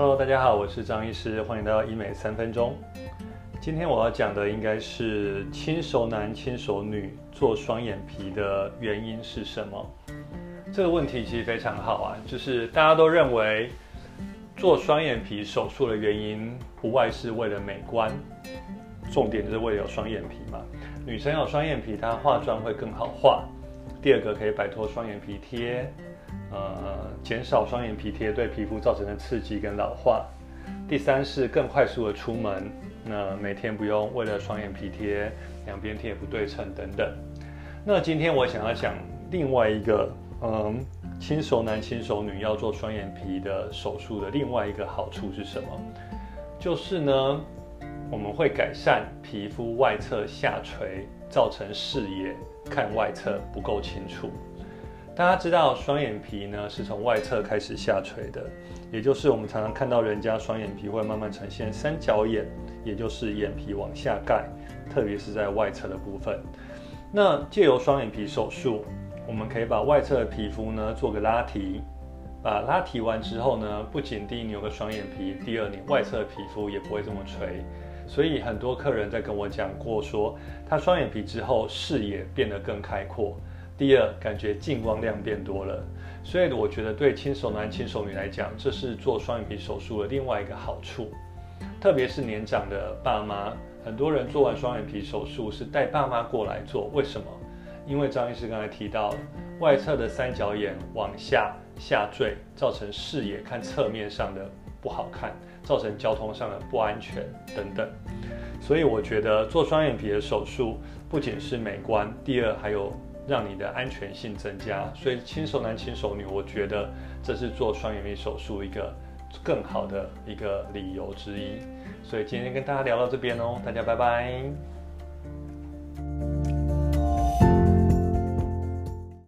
Hello，大家好，我是张医师，欢迎来到医美三分钟。今天我要讲的应该是轻熟男、轻熟女做双眼皮的原因是什么？这个问题其实非常好啊，就是大家都认为做双眼皮手术的原因不外是为了美观，重点就是为了有双眼皮嘛。女生有双眼皮，她化妆会更好化。第二个可以摆脱双眼皮贴。呃，减少双眼皮贴对皮肤造成的刺激跟老化。第三是更快速的出门，那每天不用为了双眼皮贴两边贴不对称等等。那今天我想要讲另外一个，嗯，轻熟男轻熟女要做双眼皮的手术的另外一个好处是什么？就是呢，我们会改善皮肤外侧下垂，造成视野看外侧不够清楚。大家知道双眼皮呢是从外侧开始下垂的，也就是我们常常看到人家双眼皮会慢慢呈现三角眼，也就是眼皮往下盖，特别是在外侧的部分。那借由双眼皮手术，我们可以把外侧的皮肤呢做个拉提，把拉提完之后呢，不仅第一你有个双眼皮，第二你外侧的皮肤也不会这么垂。所以很多客人在跟我讲过说，他双眼皮之后视野变得更开阔。第二，感觉进光量变多了，所以我觉得对轻熟男、轻熟女来讲，这是做双眼皮手术的另外一个好处。特别是年长的爸妈，很多人做完双眼皮手术是带爸妈过来做，为什么？因为张医师刚才提到，外侧的三角眼往下下坠，造成视野看侧面上的不好看，造成交通上的不安全等等。所以我觉得做双眼皮的手术不仅是美观，第二还有。让你的安全性增加，所以轻手男轻手女，我觉得这是做双眼皮手术一个更好的一个理由之一。所以今天跟大家聊到这边哦，大家拜拜。